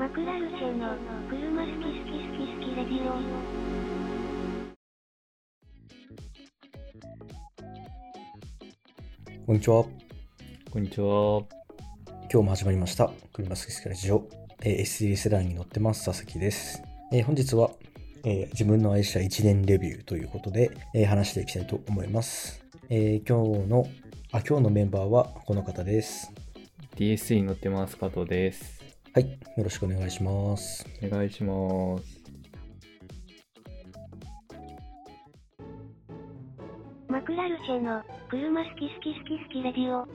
マクラルチェの車好き好き好き好きレディオ。こんにちは。こんにちは。今日も始まりました。車好き好きラジオ。えー SD セダンに乗ってます、佐々木です。えー本日は、えー自分の愛車1年レビューということで、えー話していきたいと思います。えー今日の、あ、今日のメンバーはこの方です。DSE に乗ってます、加藤です。はい。よろしくお願いします。お願いします。マクラルチェの車好き好き好き好きレディオ。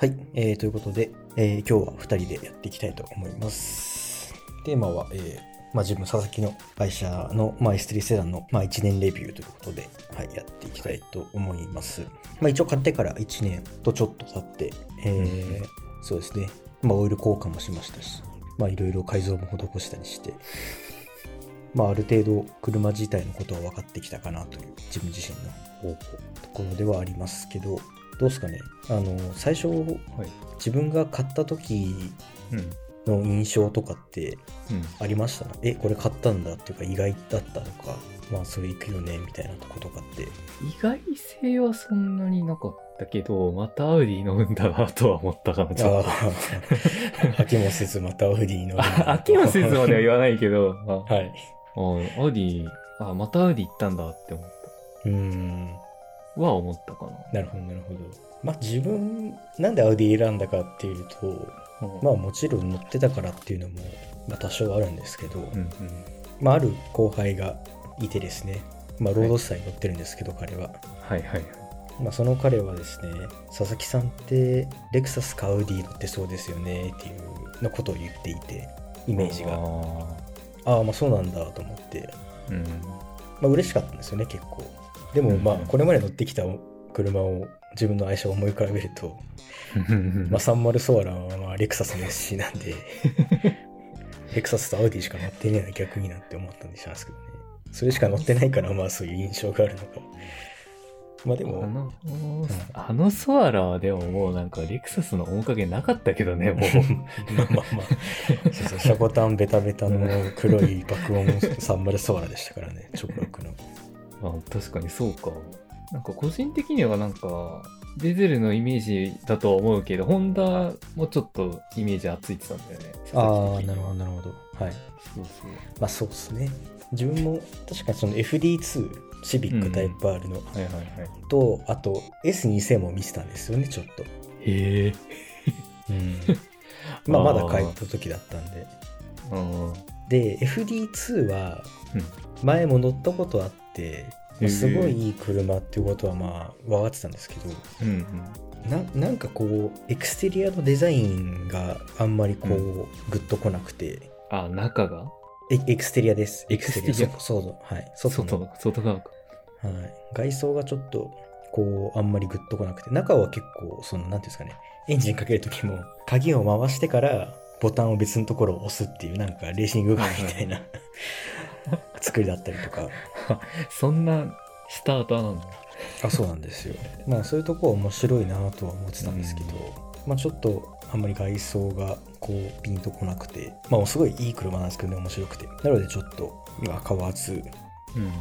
はい。えーということで、えー今日は2人でやっていきたいと思います。テーマは、えーまあ、自分、佐々木の会社の、まあ、S3 セダンの、まあ、1年レビューということで、はい、やっていきたいと思います。まあ、一応買ってから1年とちょっと経って、えーそうですね、まあ、オイル交換もしましたし、まあ、いろいろ改造も施したりして、まあ、ある程度車自体のことは分かってきたかなという自分自身のところではありますけど、どうですかねあの、最初、はい。自分が買った時うん。の印象とかってうん。ありました？え、これ買ったんだっていうか意外だったとか、まあそれいくよねみたいなとことかって。意外性はそんなになかったけど、またアウディ乗るんだなとは思ったかな、ちょっと。もせずまたアウディの。あ 飽きもせずまでは言わないけど、あ、はい。あアウディ、あ、またアウディ行ったんだって思っうーん。た。は思ったかな。なるほど、なるほど。まあ自分、なんでアウディ選んだかっていうと、うんまあもちろん乗ってたからっていうのも、まあ多少あるんですけど、うんうん。まあある後輩がいてですね、まあロードスターに乗ってるんですけど、彼は。はいはい。まあ、その彼はですね、佐々木さんってレクサスかアウディ乗ってそうですよねっていうのことを言っていて、イメージが。あああ、まあそうなんだと思って、ーうん。まあ嬉しかったんですよね、結構。でもまあうんこれまで乗ってきた車を自分の愛車を思い浮かべると、まあ30ソアランはまあレクサスの SC なんで、レクサスとアウディしか乗ってねえな逆になって思ったんでしたんですけどね。それしか乗ってないからまあそういう印象があるのか。まあでも、あの、あのソアラはでももうなんかレクサスの面影なかったけどね、もう。まあまあまあ、そうそう、シャコタンベタベタの黒い爆音30ソアラでしたからね、直録の。あ確かにそうか。なんか個人的にはなんか、デゼルのイメージだとは思うけど、ホンダもちょっとイメージはついてたんだよね。ああ、なるほど、ど。なるほど。はい。そうそう。まあそうですね。自分も確かにその FD2、シビックタイプ R の、はいはいはい。と、あと S2000 も見てたんですよね、ちょっと。へえ。うん。まあまだ帰った時だったんで。うん。で、FD2 はうん前も乗ったことあって、すごいいい車っていうことはまあ分かってたんですけど、うんななんかこうエクステリアのデザインがあんまりこう、うグッとこなくて。あ、中が？エエクステリアです。エクステリアそうそう。はい。外の。外、外側か。はい、外装がちょっとこうあんまりグッとこなくて。中は結構そのなんていうんですかね。エンジンかける時も鍵を回してからボタンを別のところを押すっていうなんかレーシングカーみたいな作りだったりとか。そんなスターターなんだ。あそうなんですよ。まあそういうとこは面白いなとは思ってたんですけど、まあちょっとあんまり外装がこうピンとこなくてまあすごいいい車なんですけどね面白くて。なのでちょっと今買わず。うん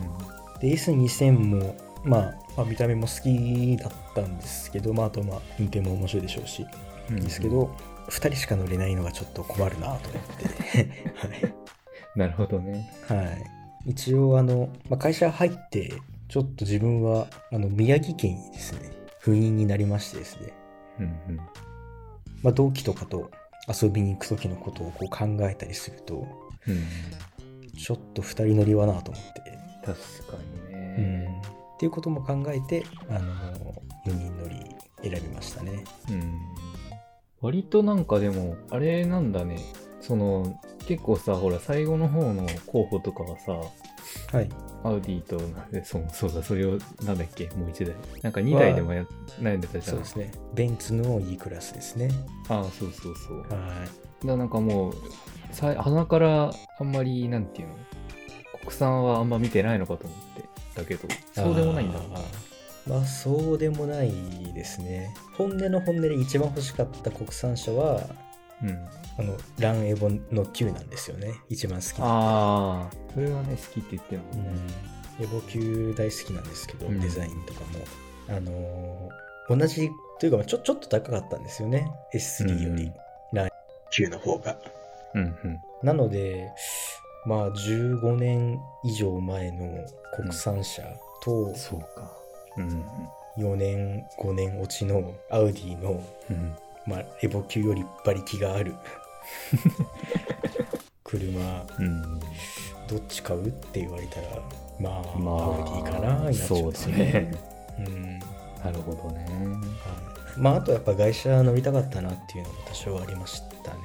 で S2000 も、まあ、まあ見た目も好きだったんですけどまああとまあ運転も面白いでしょうしうん。ですけど、2人しか乗れないのがちょっと困るなと思って なるほどね。はい、はい、一応あの、まあ、会社入ってちょっと自分はあの宮城県にですね赴任になりましてですね、うんうん。まあ、同期とかと遊びに行く時のことをこう考えたりするとうん。ちょっと2人乗りはなと思って、確かにうんね。っていうことも考えてあの4人乗り選びましたねうん。割となんかでも、あれなんだね。その、結構さ、ほら、最後の方の候補とかはさ、はいアウディと、なんでそうそうだ、それを、なんだっけ、もう一台。なんか2台でもや悩んでたじゃん。そうですね。ベンツの E クラスですね。ああ、そうそうそう。はらなんかもう、さ鼻からあんまり、なんていうの、国産はあんま見てないのかと思って。だけど、そうでもないんだあーまあそうでもないですね。本音の本音で一番欲しかった国産車はうん。あのランエボの9なんですよね。一番好きな。ああ、それはね、好きって言ってもんね。ん、エボ級大好きなんですけど、うん。デザインとかも。あのー同じというかちょちょっと高かったんですよね。S3 より、うん。ラン9の方が。うんうん。なのでまあ15年以上前の国産車とそうか。うん4年5年落ちのアウディの、うん。まあ、エボ級より馬力がある車うん。どっち買うって言われたらまあ、まあ、アウディかなになっちゃそううんですね。うんなるほどね。はいまああとやっぱ外車乗りたかったなっていうのも多少ありましたね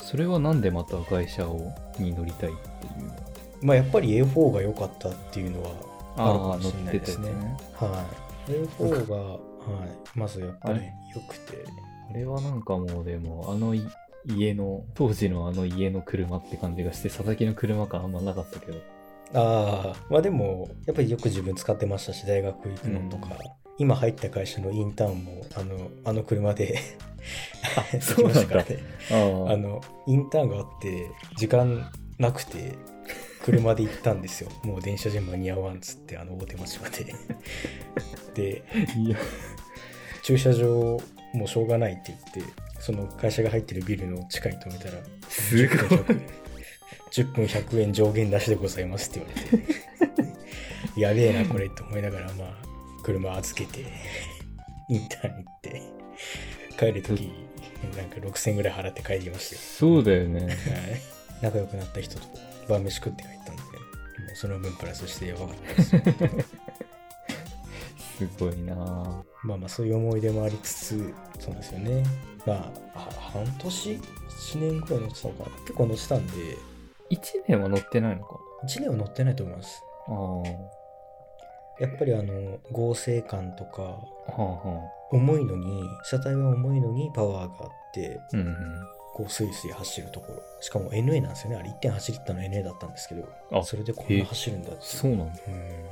それはなんでまた会社をに乗りたいっていうの？まあやっぱり A4 が良かったっていうのはあるかああ、もし乗っれないですねてたやつね。はい。A4 が、はい、まずやっぱりあれ良くて。あれはなんかもうでも、あのい家の、当時のあの家の車って感じがして、佐々木の車感あんまなかったけど。ああまあでもやっぱりよく自分使ってましたし大学行くのとか、今入った会社のインターンもあのあの車で 行きそうなんだ。あのインターンがあって時間なくて車で行ったんですよ。もう電車じゃ間に合わんっつってあの大手町まで。で駐車場もうしょうがないって言ってその会社が入ってるビルの地下に止めたらすごい。10分100円上限なしでございますって言われて。やべえなこれって思いながらまあ車預けて インターンに行って帰る時なんか6000円ぐらい払って帰りましたよ。そうだよね。はい。仲良くなった人と晩飯食って帰ったんで、もうその分プラスしてやばかったです。すごいなぁまあまあそういう思い出もありつつ、そうですよね。まあ、は半年 ?1 年くらい乗ってたのかな結構乗ってたんで、1年は乗ってないのか。1年は乗ってないと思います。ああ。はやっぱりあの、合成感とか、あは重いのに、車体は重いのにパワーがあって、あ。うんうん。こうスイスイ走るところ。しかも NA なんですよね。あれ1.8リッターの NA だったんですけど、あそれでこんな走るんだって。そうなんだ。へ。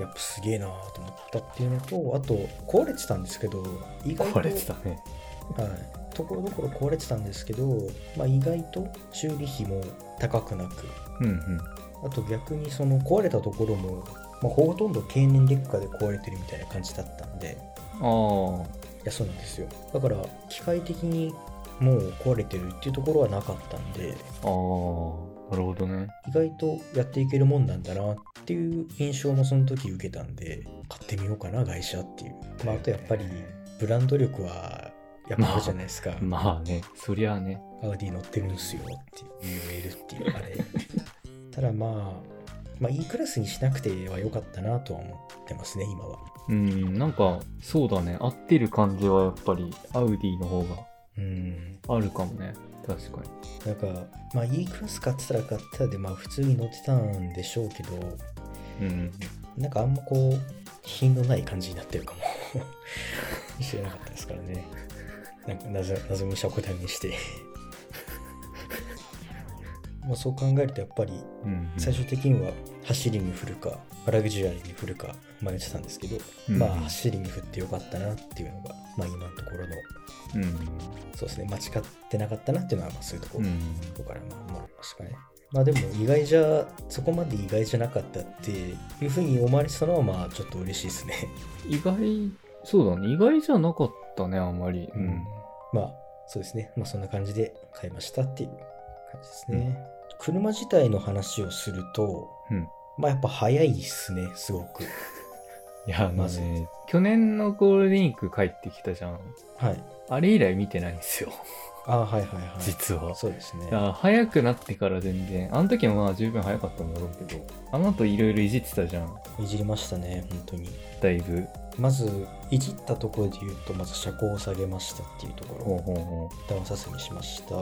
やっぱすげえなと思ったっていうのとあと壊れてたんですけど意外と壊れてたね。はい、ところどころ壊れてたんですけど、まあ、意外と修理費も高くなくうんうん。あと逆にその壊れたところも、まあ、ほとんど経年劣化で壊れてるみたいな感じだったんでああ。いやそうなんですよだから機械的にもう壊れてるっていうところはなかったんでああ。なるほどね。意外とやっていけるもんなんだなっていう印象もその時受けたんで買ってみようかな外車っていう、まあ、あとやっぱりブランド力はやっぱあるじゃないですか、まあね、そりゃあね。アウディ乗ってるんすよって言えるっていうのがねただまあまあ E クラスにしなくては良かったなとは思ってますね今はうん、なんか、そうだね。合ってる感じはやっぱり、アウディの方がうんあるかもね。確かに。なんかまあ E クラス買ってたら買ってたでまあ普通に乗ってたんでしょうけどうん。なんかあんまこう品のない感じになってるかも知らなかったですからねなんか謎謎に尺段にして まあそう考えるとやっぱり。最終的には走りに振るかラグジュアリーに振るか迷ってたんですけど、うんまあ走りに振ってよかったなっていうのがまあ今のところのうん。そうですね間違ってなかったなっていうのはまあそういうところ、うん。ここからまあ思いましたかねまあでも意外じゃそこまで意外じゃなかったっていうふうに思われてたのはまあちょっと嬉しいですね意外、そうだね。意外じゃなかったね、あんまり。うん。まあそうですねまあそんな感じで買いましたっていう感じですね、車自体の話をするとうん。まあやっぱ早いっすねすごくいや、あのまずね、去年のゴールデンウィーク帰ってきたじゃん。はいあれ以来見てないんですよ。あはいはいはい 実は。そうですねだから早くなってから全然、あの時もまあ十分早かったんだろうけど、あの後いろいろいじってたじゃん。いじりましたね本当にだいぶ。まずいじったところで言うとまず車高を下げましたっていうところほうほうほダウンさせにしました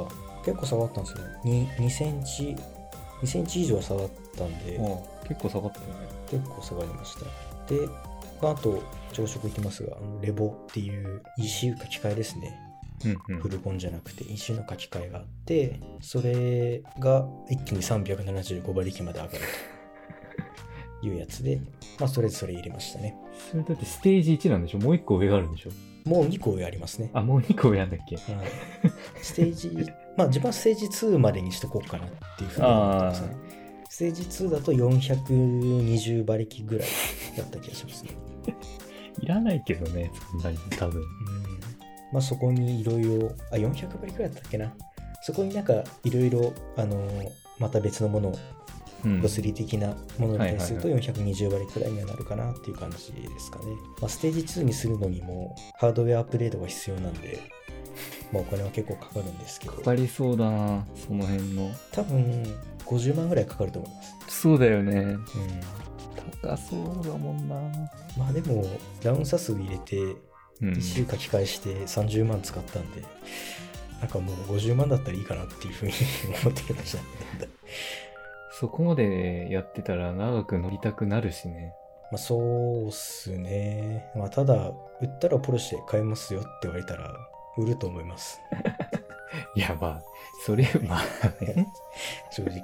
結構下がったんですよ2 2センチ2センチ以上は下がったんで結構下がったよね。結構下がりましたで、まあ、あと朝食いきますがレボっていう ECU 書き換えですねうんフルコンじゃなくて ECU の書き換えがあってそれが一気に375馬力まで上がる いうやつで、まあ、とりあえずそれ入れましたね。それだってステージ1なんでしょ？もう1個上があるんでしょ？もう2個上ありますね。あ、もう2個上なんだっけ？はい、ステージ、まあ自分はステージ2までにしとこうかなっていうふうに思ってますね。ステージ2だと420馬力ぐらいだった気がしますね。いらないけどね、そんなに多分。うん。まあそこにいろいろ、あ、400馬力ぐらいだったっけな。そこになんかいろいろ、あのーまた別のものを、うん物理的なものに対するとはい420馬力くらいにはなるかなっていう感じですかね。まあ、ステージ2にするのにもハードウェアアップデートが必要なんで、まあお金は結構かかるんですけど、かかりそうだな、その辺の。多分50万ぐらいかかると思います。そうだよね。うん。高そうだもんな。まあでも、ダウンサス入れて、うん。1週書き返して30万使ったんで、なんかもう50万だったらいいかなっていうふうに 思ってきましたね。そこまでやってたら長く乗りたくなるしね。まあそうっすね。まあただ、売ったらポルシェ買えますよって言われたら、売ると思います。いや、まあ、それ、まあね、正直。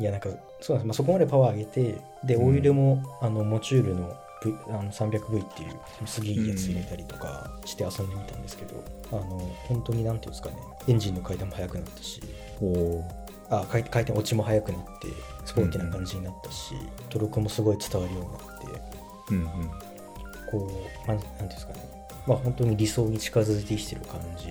いや、なんか、そうなんです。まあ、そこまでパワー上げて、で、うん。オイルも、あの、モチュールの v あの 300V っていう、すげえいいやつ入れたりとかして遊んでみたんですけど、あの、本当になんていうんですかね、エンジンの回転も速くなったし、おあ回回転落ちも速くなって、スポーティーな感じになったし、トルクもすごい伝わるようになって、うんうん。こう、なんなんていうんですかね、まあ本当に理想に近づいてきてる感じ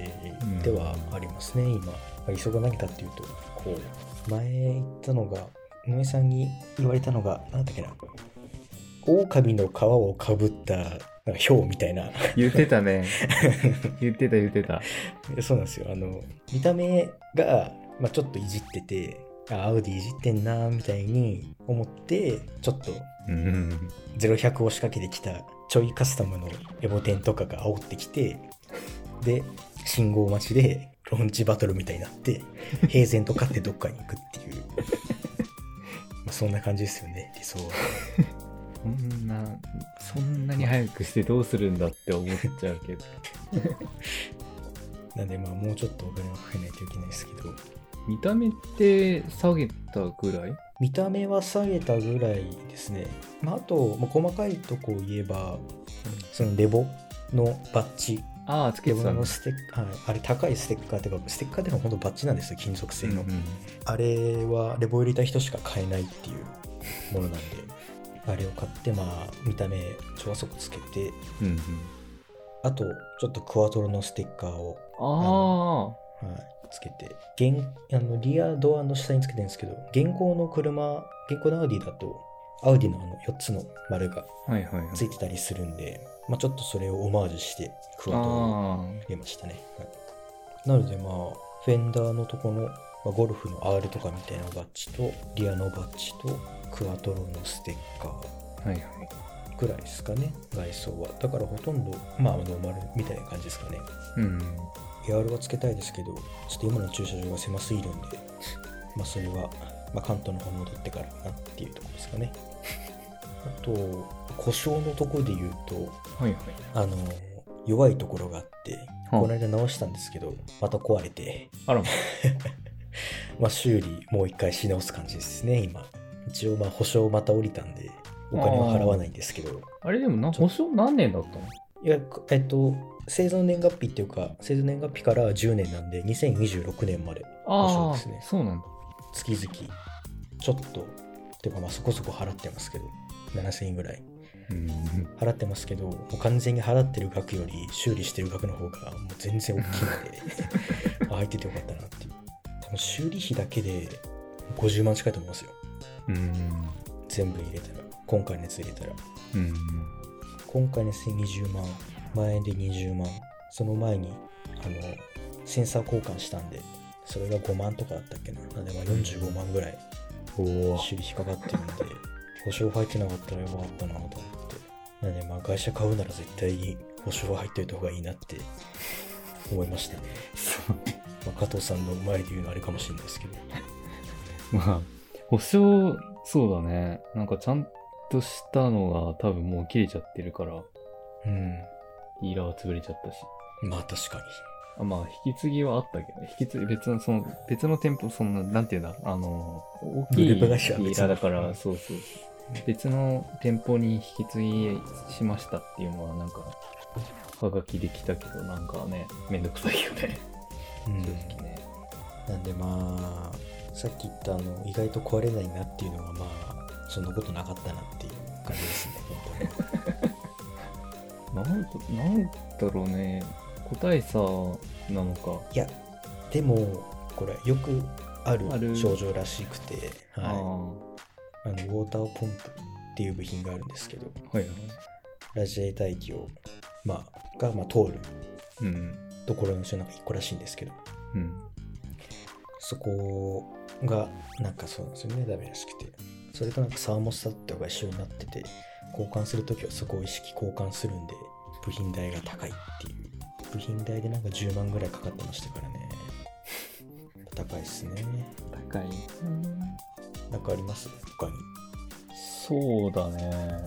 ではありますね、今。まあ、理想が何かっていうと、こう、前言ったのが、井上さんに言われたのが、なんだっけな、狼の皮をかぶった、なんかヒみたいな。言ってたね。言ってた言ってた。そうなんですよ。あの、見た目が、まあ、ちょっといじってて、あ、アウディいじってんな、みたいに思って、ちょっとうん。0100を仕掛けてきたちょいカスタムのエボテンとかが煽ってきてで信号待ちでロンチバトルみたいになって 平然と勝ってどっかに行くっていう。まあそんな感じですよね理想は。そんな、そんなに早くしてどうするんだって思っちゃうけど。なんでまあもうちょっとお金はかけないといけないですけど。見た目って下げたぐらい？見た目は下げたぐらいですね、まあ、あと、まあ、細かいとこを言えばそのレボのバッジああ、つけてたの。ステッカー、はい、あれ高いステッカーっていうかステッカーっていうのは本当バッジなんですよ金属製の、うんうんあれはレボ入れた人しか買えないっていうものなんで、あれを買って、まあ、見た目、超速つけて、うんうん。あと、ちょっとクワトロのステッカーを、あはい、つけて、現あのリアドアの下につけてるんですけど、現行の車、現行のアウディだと、アウディのあの4つの丸が。ついてたりするんで、まあ、ちょっとそれをオマージュして、クワトロをあ入れましたね。はいなのでまあ、フェンダーのとこの、まあ、ゴルフの R とかみたいなバッジと、リアのバッジと、クワトロのステッカーあ、はいはい。ぐらいですかね、外装は。だからほとんど、まあ、ノーマルみたいな感じですかね。うん。AR はつけたいですけど、ちょっと今の駐車場が狭すぎるんで、まあ、それは、まあ、関東の方戻ってからかなっていうところですかね。あと、故障のところで言うと、はいはい。あの、弱いところがあって、はあこの間直したんですけど、また壊れて、あらま。まあ、修理もう一回し直す感じですね、今。一応、まあ、保証また降りたんで、お金は払わないんですけど、あれでもな、保証何年だったの？いや、えっと、製造年月日っていうか、製造年月日から10年なんで、2026年まで保証ですね。そうなんだ。月々、ちょっと、っていうか、まあ、そこそこ払ってますけど、7000円ぐらいうん。払ってますけど、もう完全に払ってる額より修理してる額の方がもう全然大き いので、あ入っててよかったなっていう。多分修理費だけで50万近いと思いますよ。うん。全部入れたら、今回のやつ入れたら。うん。今回のやつで20万、前で20万、その前に、あの、センサー交換したんで、それが5万とかだったっけな。でまあ45万ぐらいおお。修理費かかってるんで、保証入ってなかったらよかったなと思って。なんでまあ外車買うなら絶対に保証入っておいた方がいいなって思いましたね。まあ、加藤さんの前で言うのあれかもしれないですけど。まあ、保証、そうだね。なんかちゃんとしたのが多分もう切れちゃってるから、うん。ディーラーは潰れちゃったし。まあ確かに。あまあ、引き継ぎはあったけど、引き継ぎ、別の、その、別の店舗、その、なんていうんだ、あの、大きいディーラーだから、うんそうそう。別の店舗に引き継ぎしましたっていうのはなんか、はがきできたけど、なんかね、めんどくさいよね。うん正直ね。なんでまあさっき言ったあの意外と壊れないなっていうのはまあそんなことなかったなっていう感じですね本当に なんだなんだろうね。個体差なのか。いやでもこれよくある症状らしくてあはい、ああのウォーターポンプっていう部品があるんですけどはいはい。ラジエーター液を、まあ、が、まあ、通るうん。ところのうちの中1個らしいんですけどうん。そこがなんかそうなんですよねダメらしくてそれとなんかサーモスタットが一緒になってて交換するときはそこを意識交換するんで部品代が高いっていう部品代でなんか10万ぐらいかかってましたからね 高いっすね高い。なんかあります？他にそうだね。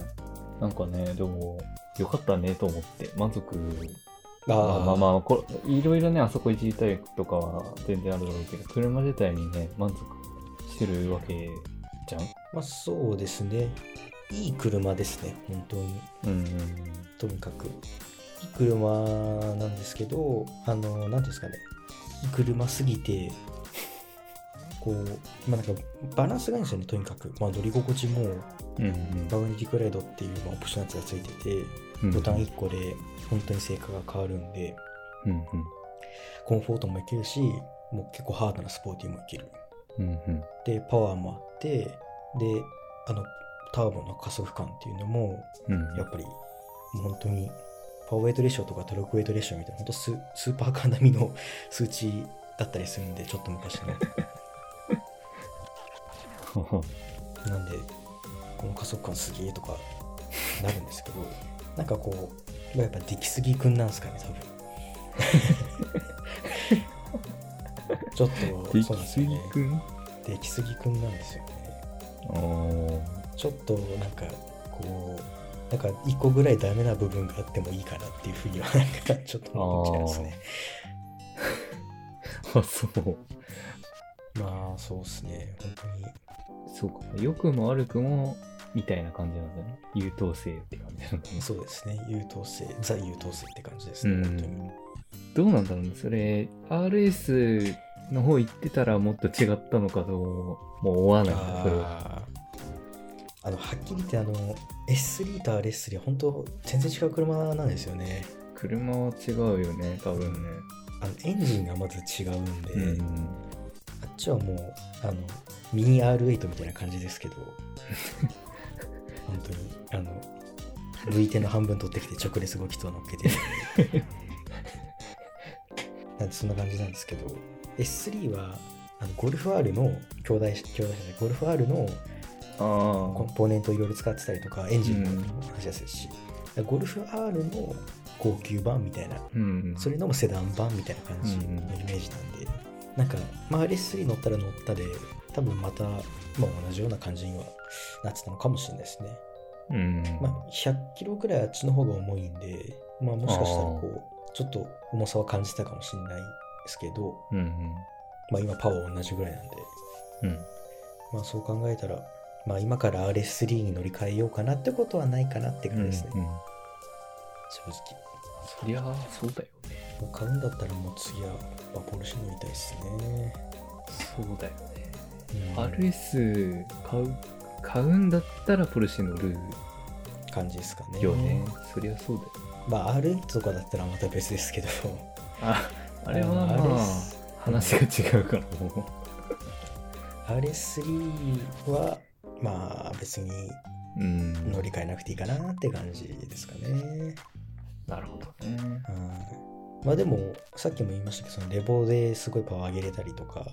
なんかね、でも、よかったねと思って、満足。あまあまああまあこれ、いろいろね、あそこいじりたいとかは全然あるだろうけど、車自体にね、満足してるわけじゃん？まあそうですねいい車ですね本当にうん。とにかく車なんですけどあの何ですかね車すぎてこうまあなんかバランスがいいんですよねとにかくまあ乗り心地もうんマグネティックライドっていう、まあ、オプションのやつがついててうん。ボタン1個で本当に性格が変わるんでうんコンフォートもいけるしもう結構ハードなスポーティーもいけるうん。うんうん。でパワーもあってであのターボの加速感っていうのもうん。やっぱりもう本当にパワーウェイトレーションとかトルクウェイトレーションみたいな本当ススーパーカー並みの 数値だったりするんでちょっと昔の。なんでこの加速感すげえとかなるんですけどなんかこうやっぱ出来すぎくんなんですかね多分。ちょっとでそうなんですよね。ぎくん？出来すぎくんなんですよね。ちょっとなんかこうなんか一個ぐらいダメな部分があってもいいかなっていうふうにはなんかちょっと思っちゃいますね あ、そう。まあそうですね本当にそうか。良くも悪くも、みたいな感じなんだね。優等生って感じなんだね。そうですね優等生ザ優等生って感じですうね、本当にん。どうなんだろうね。それ、RS の方行ってたらもっと違ったのかと、もう思わないそれは。あのはっきり言ってあの S3 と RS3 は本当全然違う車なんですよね車は違うよね、多分ね。あのエンジンがまず違うんで、うん。あっちはもうあのミニ R8 みたいな感じですけど 本当にあの V 点の半分取ってきて直列動きと乗っけて なんでそんな感じなんですけど S3 はあのゴルフ R の兄弟兄弟車でゴルフ R のコンあポーネントをいろいろ使ってたりとかエンジンもうん話しやすいし、ゴルフ R の高級版みたいなあ。うん。それのもセダン版みたいな感じのイうんメージなんで、なんか、まあ、RS3 乗ったら乗ったで、多分また、まあ、同じような感じにはなってたのかもしれないですね。うん。まあ、100キロぐらいあっちの方が重いんで、まあ、もしかしたらこう、ちょっと重さは感じたかもしれないですけど、うんまあ、今パワー同じぐらいなんで、うん。うん。まあ、そう考えたら、まあ、今から RS3 に乗り換えようかなってことはないかなって感じですね、うんうん正直。そりゃあ、そうだよね。もう買うんだったらもう次は、まあ、ポルシェ乗りたいですね。そうだよね。うん RS 買う、買うんだったらポルシェ乗る感じですかね。よね。そりゃそうだよ。まあ R8 とかだったらまた別ですけど、あ、あれはまあ、RS 話が違うからもう。RS3 はまあ別にうん。乗り換えなくていいかなって感じですかね。なるほどね。はいまあでもさっきも言いましたけど、そのレボですごいパワー上げれたりとか、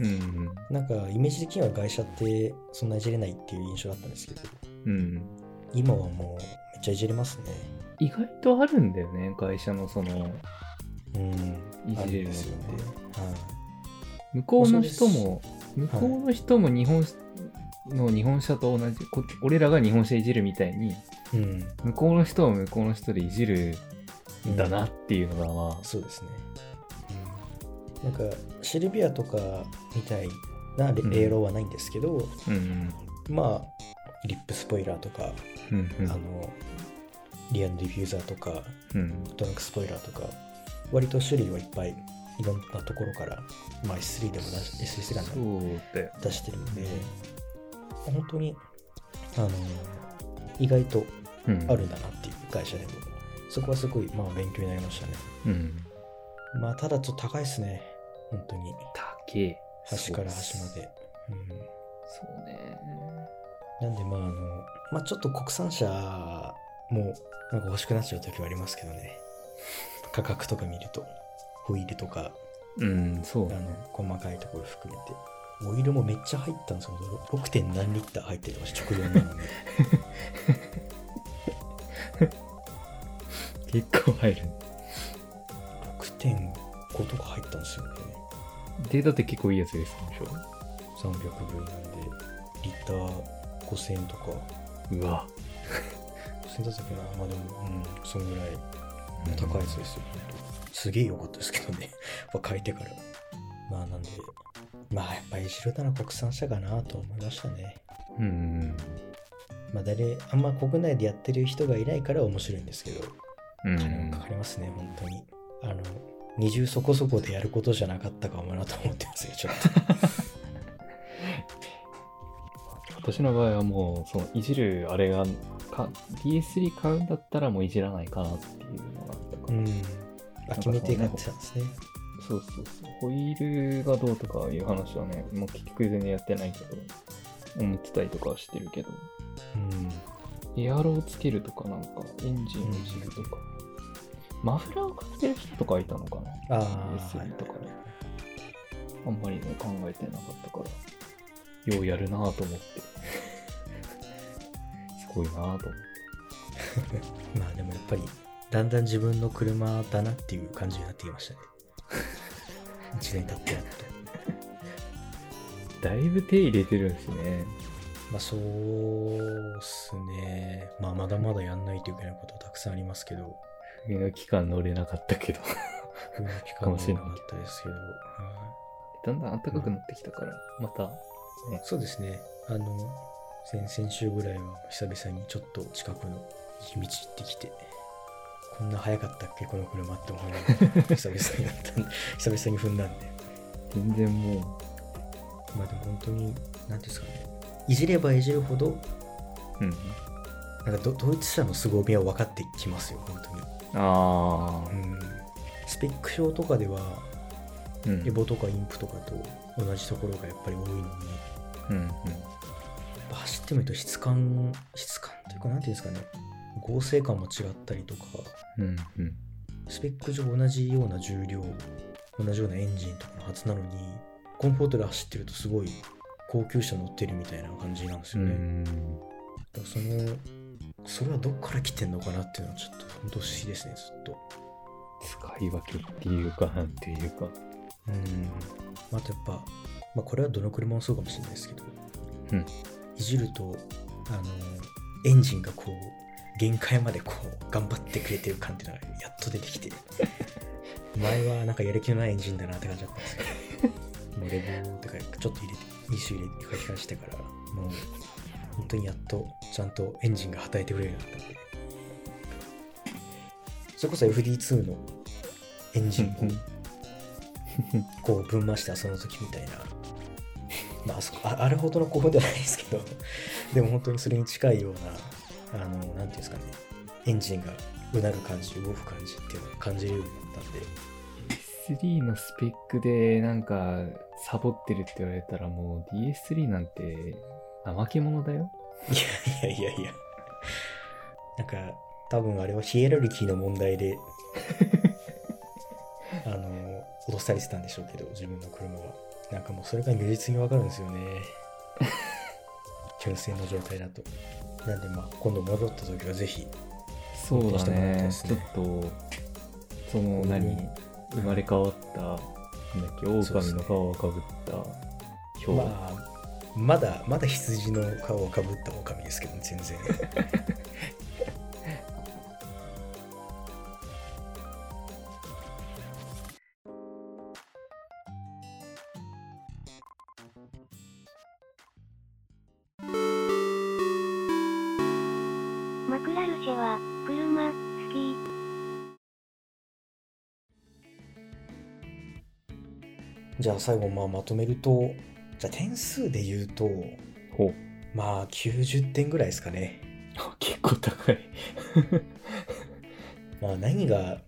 うん。なんかイメージ的には外車ってそんないじれないっていう印象だったんですけど、うん。今はもうめっちゃいじれますね。意外とあるんだよね、会社のその、うん。いじれるのってね。はい向こうの人も、す向こうの人も日本の日本車と同じ、こ俺らが日本車いじるみたいに、うん。向こうの人は向こうの人でいじるんだなっていうのが、まあ、そうですね。なんかシルビアとかみたいなレうんレーロはないんですけど、うん。まあリップスポイラーとか、うんうんあのリアのディフューザーとかうんトランクスポイラーとか割と種類はいっぱいいろんなところから、まあ、S3 でも出し S3 そでもうだよ出してるので本当にあの意外とうん。あるんだなっていう会社でも。そこはすごい、まあ、勉強になりましたね。うん。まあただちょっと高いですね。本当に。高え端から端まで。うん。そうね。なんでまああの、まあちょっと国産車もなんか欲しくなっちゃう時はありますけどね。価格とか見ると、ホイールとか、うんそうあの、細かいところ含めて。オイルもめっちゃ入ったんですよ。6. 点何リッター入っててました、直4なのに。結構入る6.5とか入ったんですよね。データって結構いいやつですでしょ300分なんで、リッター5000円とか、うわ5000円だったっけな。まあでも、うん、そんぐらい高いやつですよ、本当すげえ良かったですけどね。やっぱ書いてから。まあなんで、まあやっぱりジルなら国産車かなと思いましたね。うんまあ誰、あんま国内でやってる人がいないから面白いんですけど、うん金もかかりますね、本当に。あの、二重そこそこでやることじゃなかったかもなと思ってますよ、ちょっ 私の場合はもうそのいじるあれがか DS3 買うんだったらもういじらないかなっていうのがあったかうん。あ、決めて買ってたんですね。そうそうそう。ホイールがどうとかいう話はねもう結局全然やってないけど思ってたりとかはしてるけど。うん。エアロをつけるとかなんかエンジンをいじるとか、マフラーをかけてる人とかいたのかな？ああ、S3 とかね。あんまりね考えてなかったから。ようやるなぁと思って。すごいなぁと思って。まあでもやっぱりだんだん自分の車だなっていう感じになってきましたね1年経って。やっとだいぶ手入れてるんですね。まあそうっすね。まあまだまだやんないといけないことたくさんありますけど。冬の期間乗れなかったけど。冬の期間もなかったですけど、はい。だんだん暖かくなってきたからまた。ねそうですね。あの先々週ぐらいは久々にちょっと近くの道行ってきてこんな早かったっけ？この車って思いながら。久々になったんで。久々に踏んだんで。全然もまあでも本当に、なんていうんですかね、いじればいじるほど、ううん。なんかドドイツ車の凄みは分かってきますよ、本当に。ああうん。スペック表とかでは、うん。エボとかインプとかと同じところがやっぱり多いのに、やっうん。ぱ走ってみると質感、質感というか、なんていうんですかね、合成感も違ったりとか、うんうん。スペック上同じような重量、同じようなエンジンとかのはずなのに、コンフォートで走ってるとすごい高級車乗ってるみたいな感じなんですうよね。ん。だからそのそれはどっから来てんのかなっていうのはちょっと本当不思議ですねずっと。使い分けっていうかなんていうか。うん。あとやっぱ、まあ、これはどの車もそうかもしれないですけど、うん。いじるとあのエンジンがこう限界までこう頑張ってくれてる感っていうのがやっと出てきて。前はなんかやる気のないエンジンだなって感じだったんですけどもうレボーとかちょっと入れて2種入れて書き換えしてからもう本当にやっとちゃんとエンジンが働いてくれるようになったんでそれこそ FD2 のエンジンをこうぶん回して遊んだ時みたいな。まああそこああれほどの興奮ではないですけど。でも本当にそれに近いようなあのなんていうんですかね。エンジンがうなる感じ動く感じっていうのを感じるようになったんで。S3 のスペックでなんかサボってるって言われたらもう DS3 なんて怠け者だよ。いやいやいやいや。なんか多分あれはヒエラルキーの問題で あの脅されてたんでしょうけど自分の車は。なんかもうそれが如実にわかるんですよね。純正の状態だとなんでまあ今度戻った時はぜひそうだね。ねちょっと、その何、生まれ変わった、なんだっけ、狼の皮をかぶった表。まあまだまだ羊の皮をかぶった狼ですけど全然 じゃあ最後まあまとめると、じゃあ点数で言うと、ほう。まあ90点ぐらいですかね。あ 結構高い。まあ何が、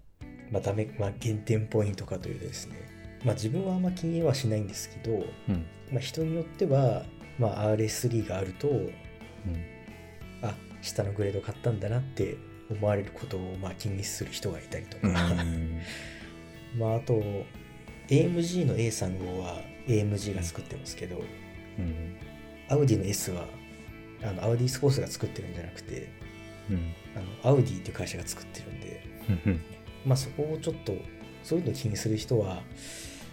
まあ、ダメ、まあ、減点ポイントかというとですね、まあ自分はあんま気にはしないんですけど、うん。まあ人によっては、まあ RS3 があると、うん。あ、下のグレード買ったんだなって思われることをまあ気にする人がいたりとか、うん。まああと、AMG の A35 は AMG が作ってますけど、うん。アウディの S は、あの、アウディスポーツが作ってるんじゃなくて、うん。あの、アウディっていう会社が作ってるんで、うん。まあそこをちょっと、そういうのを気にする人は、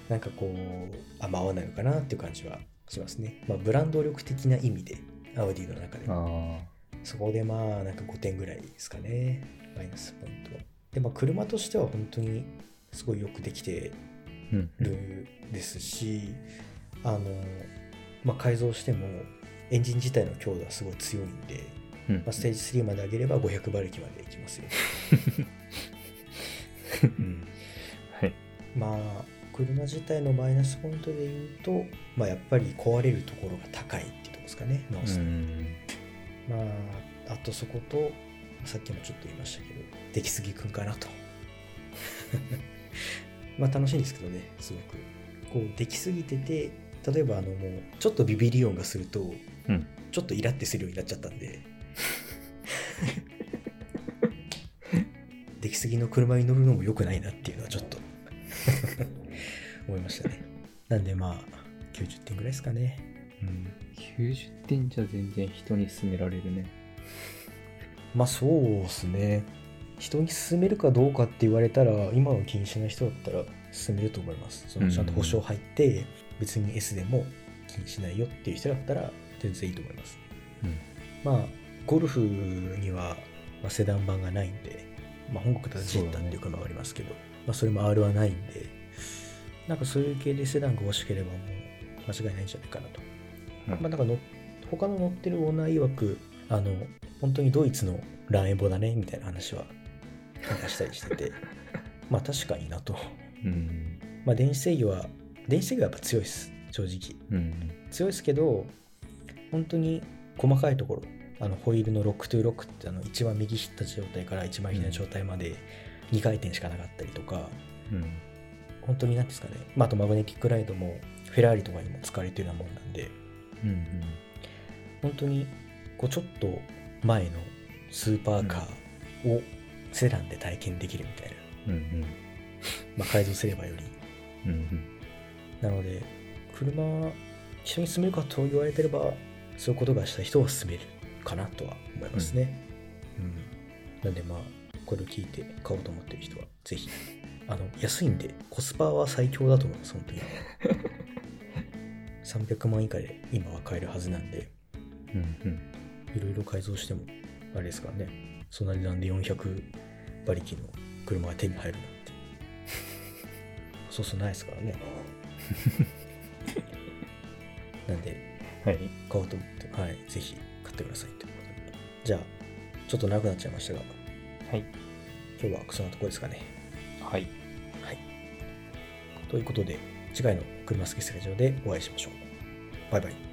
なんかこう、あんま合わないのかなっていう感じはしますね。まあブランド力的な意味で、アウディの中で。あそこでまあなんか5点ぐらいですかね、マイナスポイントは。で、まあ車としては本当にすごいよくできて。るですし、あの、まあ改造してもエンジン自体の強度はすごい強いんで、うんまあ、ステージ3まで上げれば500馬力までいきますよ。うんはい。まあ車自体のマイナスポイントで言うと、まあ、やっぱり壊れるところが高いっていうところですかね直すん。まああとそことさっきもちょっと言いましたけど出来すぎくんかなとまあ楽しいんですけどねすごく。こう出来すぎてて例えばあのもうちょっとビビリ音がするとうん。ちょっとイラってするようになっちゃったんで。出来すぎの車に乗るのも良くないなっていうのはちょっと 思いましたね。なんでまあ90点ぐらいですかね。うん。90点じゃ全然人に勧められるね。まあそうですね人に勧めるかどうかって言われたら今の気にしない人だったら勧めると思います。そのちゃんと保証入って別に S でも気にしないよっていう人だったら全然いいと思います。うん。まあゴルフには、まあ、セダン版がないんで、まあ、本国だとジェッタっていう車がありますけどまあ、それも R はないんでなんかそういう系でセダンが欲しければもう間違いないんじゃないかなと、うん。まあなんかの他の乗ってるオーナー曰くあの本当にドイツのランエボだねみたいな話はなんかしたりしてて。まあ確かになと。うん。まあ電子制御は電子制御はやっぱ強いです。正直。うん。強いですけど本当に細かいところ。あのホイールのロックトゥロックってあの一番右引った状態から一番左の状態まで2回転しかなかったりとか、うん。本当に何ですかね、まあ、あとマグネティックライドもフェラーリとかにも使われてるようなもんなんで。うん。本当にこうちょっと前のスーパーカーをセダンで体験できるみたいな、うん。まあ、改造すればより。うん。なので車一緒に住めるかと言われてればそういうことがした人は住めるかなとは思いますね、うん。なんでまあこれを聞いて買おうと思ってる人はぜひ。あの安いんでコスパは最強だと思います本当に。300万以下で今は買えるはずなんで。うん。いろいろ改造してもあれですからねそんな値段で400馬力の車が手に入るなんてそうそうないですからね なんではい。買おうと思って、はい、ぜひ買ってくださいということで。じゃあ、ちょっと長くなっちゃいましたが、はい。今日はそんなところですかね。はい。はい。ということで、次回の車好きスラジオでお会いしましょう。バイバイ。